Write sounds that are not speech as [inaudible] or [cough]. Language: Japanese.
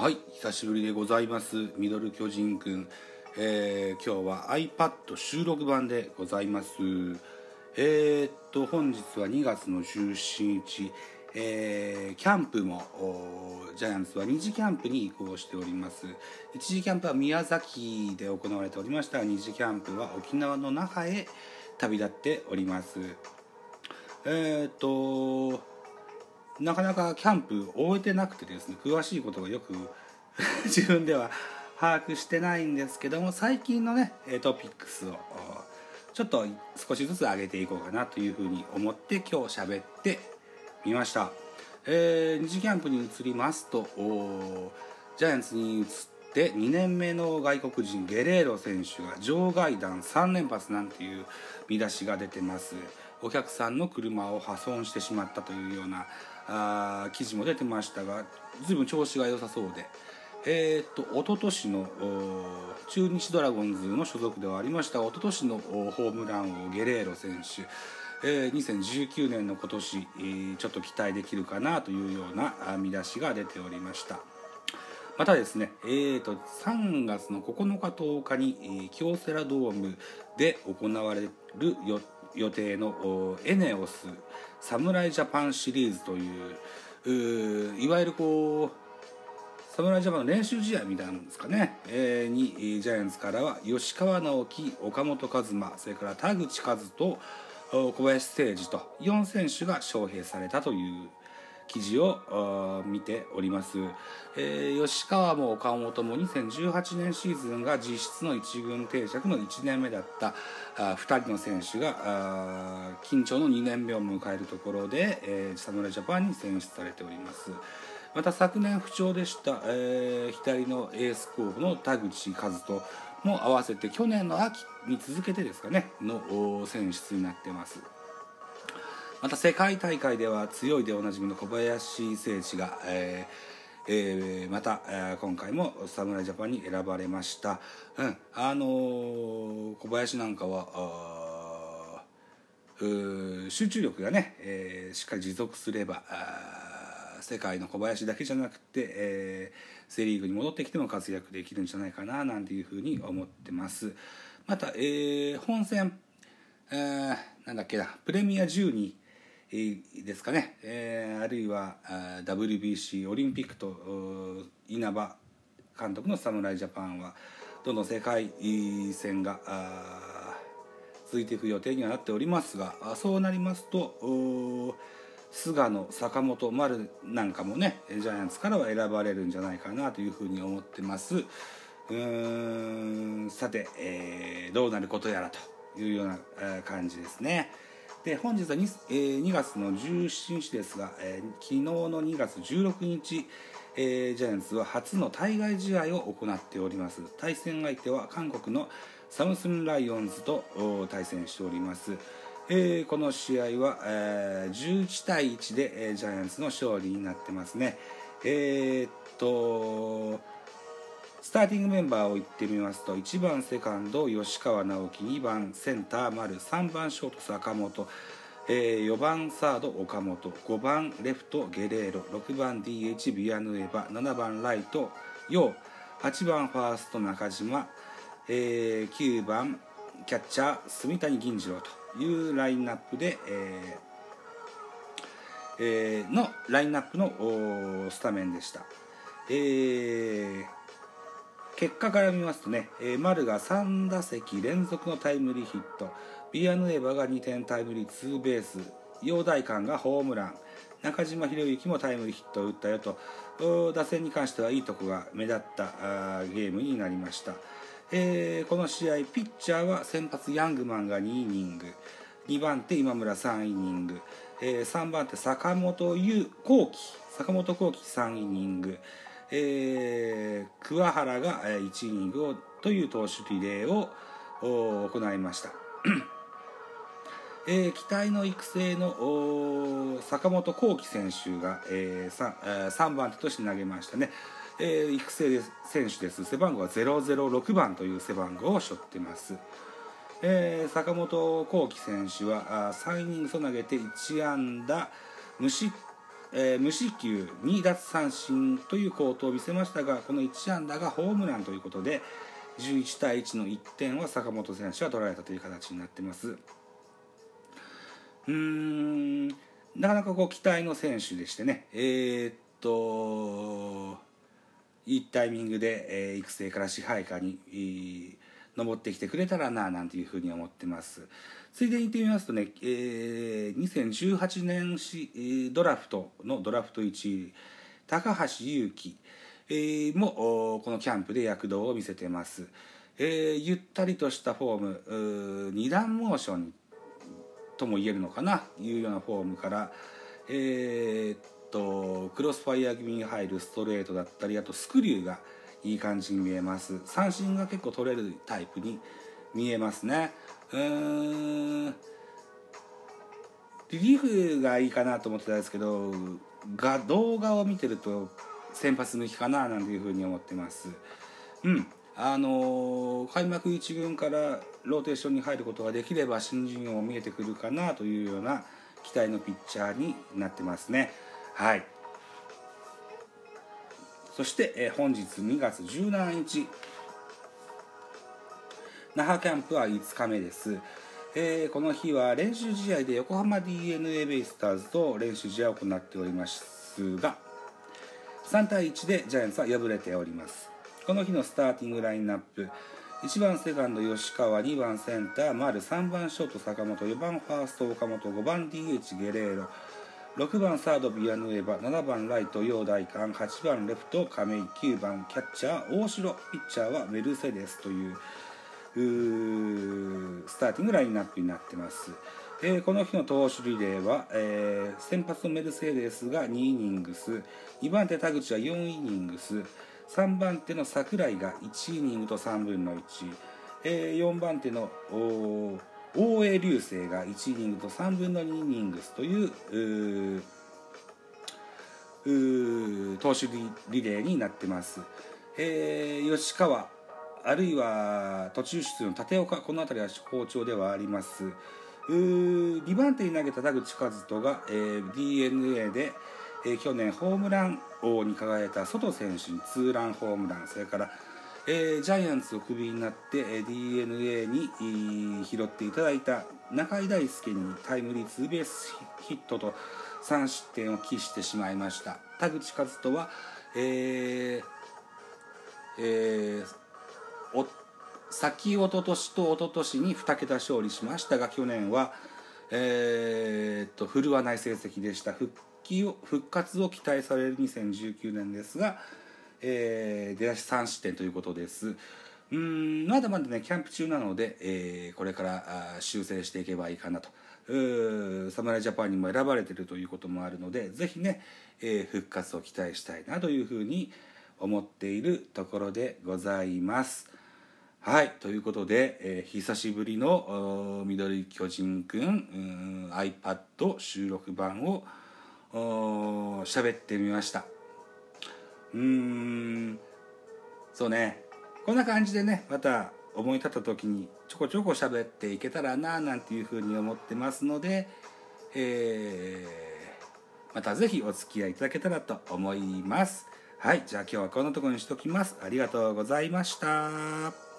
はい久しぶりでございます。ミドル巨人くん、えー、今日は iPad 収録版でございます。えー、っと本日は2月の17日。えー、キャンプもジャイアンツは2次キャンプに移行しております。1次キャンプは宮崎で行われておりました。2次キャンプは沖縄の那覇へ旅立っております。えー、っとなかなかキャンプ終えてなくてですね詳しいことがよく [laughs] 自分では把握してないんですけども最近のねトピックスをちょっと少しずつ上げていこうかなというふうに思って今日喋ってみました、えー、二次キャンプに移りますとジャイアンツに移って2年目の外国人ゲレーロ選手が場外弾3連発なんていう見出しが出てます。お客さんの車を破損してしまったというようなあ記事も出てましたが随分調子が良さそうで。えー、っと一昨年の中日ドラゴンズの所属ではありました一昨年のホームラン王ゲレーロ選手、えー、2019年の今年、えー、ちょっと期待できるかなというような見出しが出ておりましたまたですね、えーと、3月の9日10日に、えー、京セラドームで行われる予予定のエネオス侍ジャパンシリーズといういわゆるこう侍ジャパンの練習試合みたいなんですかね、えー、にジャイアンツからは吉川直樹岡本和真それから田口和人小林誠司と4選手が招聘されたという記事を見ております、えー、吉川も岡本も2018年シーズンが実質の1軍定着の1年目だったあ2人の選手が緊張の2年目を迎えるところで、えー、侍ジャパンに選出されております。また昨年不調でした、えー、左のエース候補の田口和人も合わせて去年の秋に続けてですかねの選出になってます。また世界大会では強いでおなじみの小林誠司が、えーえー、また、えー、今回も侍ジャパンに選ばれました、うんあのー、小林なんかは集中力がね、えー、しっかり持続すれば世界の小林だけじゃなくて、えー、セ・リーグに戻ってきても活躍できるんじゃないかななんていうふうに思ってます。また、えー、本戦、えー、なんだっけなプレミア12ですかね、えー、あるいは WBC オリンピックと稲葉監督の侍ジャパンはどんどん世界戦が続いていく予定にはなっておりますがそうなりますと菅野坂本丸なんかもねジャイアンツからは選ばれるんじゃないかなというふうに思ってますうーんさて、えー、どうなることやらというような感じですね。で本日は 2,、えー、2月の17日ですが、えー、昨日の2月16日、えー、ジャイアンツは初の対外試合を行っております。対戦相手は韓国のサムスンライオンズと対戦しております、えー、この試合は、えー、11対1で、えー、ジャイアンツの勝利になってますね。えー、っとスターティングメンバーを言ってみますと1番セカンド吉川直樹2番センター丸3番ショート坂本、えー、4番サード岡本5番レフトゲレーロ6番 DH ビアヌエバ7番ライト陽8番ファースト中島、えー、9番キャッチャー住谷銀次郎というラインナップで、えーえー、のラインナップのスタメンでした。えー結果から見ますとね、えー、丸が3打席連続のタイムリーヒット。ビアヌエバが2点タイムリーツーベース。陽大館がホームラン。中島博之もタイムリーヒットを打ったよと。打線に関してはいいとこが目立ったゲームになりました、えー、この試合ピッチャーは先発ヤングマンが2イニング。2番手今村3イニング、えー、3番手坂本優幸喜坂本幸喜3イニング。えー、桑原が1イニングをという投手リレーを行いました。えー、期待の育成の坂本幸輝選手が、えー 3, 3番手として投げましたね、えー、育成選手です。背番号は006番という背番号を背負ってます、えー、坂本幸輝選手は3イニングを投げて1安打無失えー、無四球2奪三振という好投を見せましたがこの1安打がホームランということで11対1の1点は坂本選手が取られたという形になってます。うーんなかなかこう期待の選手でしてね。えー、っといいタイミングで、えー、育成から支配下に、えー、登ってきてくれたらななんていうふうに思ってます。ついでに言ってみますとね、えー、2018年しドラフトのドラフト1位高橋優輝、えー、もこのキャンプで躍動を見せてます、えー、ゆったりとしたフォーム二段モーションとも言えるのかないうようなフォームから、えー、とクロスファイア気味に入るストレートだったりあとスクリューがいい感じに見えます。三振が結構取れるタイプに見えますね。うーん。リリーフがいいかなと思ってたんですけどが動画を見てると先発抜きかななんていうふうに思ってます。うん。あのー、開幕1軍からローテーションに入ることができれば新人王も見えてくるかなというような期待のピッチャーになってますね。はい。そして、えー、本日2月17日那覇キャンプは5日目です、えー、この日は練習試合で横浜 d n a ベイスターズと練習試合を行っておりますが3対1でジャイアンツは敗れております。この日のスターティングラインナップ。1番セカンド吉川2番センター丸3番ショート坂本4番ファースト岡本5番 DH ゲレーロ6番サードビアヌエバ7番ライト陽大館8番レフト亀井9番キャッチャー大城ピッチャーはメルセデスというスターティングラインナップになってます、えー、この日の投手リレーは、えー、先発のメルセデスが2イニングス2番手田口は4イニングス3番手の櫻井が1イニングと3分の1、えー、4番手の大江流星が1イニングと3分の2イニングスという投手リレーになってます、えー、吉川あるいは途中出場の立岡この辺りは好調ではあります。2番手に投げた田口和人が、えー、d n a で、えー、去年ホームラン王に輝いた外選手にツーランホームランそれからえー、ジャイアンツをクビになって、えー、d n a に拾っていただいた中井大輔にタイムリーツーベースヒットと3失点を喫してしまいました。田口和人は、えーえー、お先おととしとおととしに2桁勝利しましたが去年は、えー、っと振るわない成績でした。復帰を復活を期待される2019年ですがえー、出だし3失点ということです。うんまだまだねキャンプ中なので、えー、これから修正していけばいいかなと。侍ジャパンにも選ばれているということもあるのでぜひね、えー、復活を期待したいなというふうに思っているところでございます。はいということで、えー、久しぶりの緑巨人くん iPad 収録版を喋ってみました。うーんそうねこんな感じでねまた思い立った時にちょこちょこ喋っていけたらななんていうふうに思ってますので、えー、また是非お付き合いいただけたらと思います。はい、じゃあ今日はこんなとこにしときます。ありがとうございました。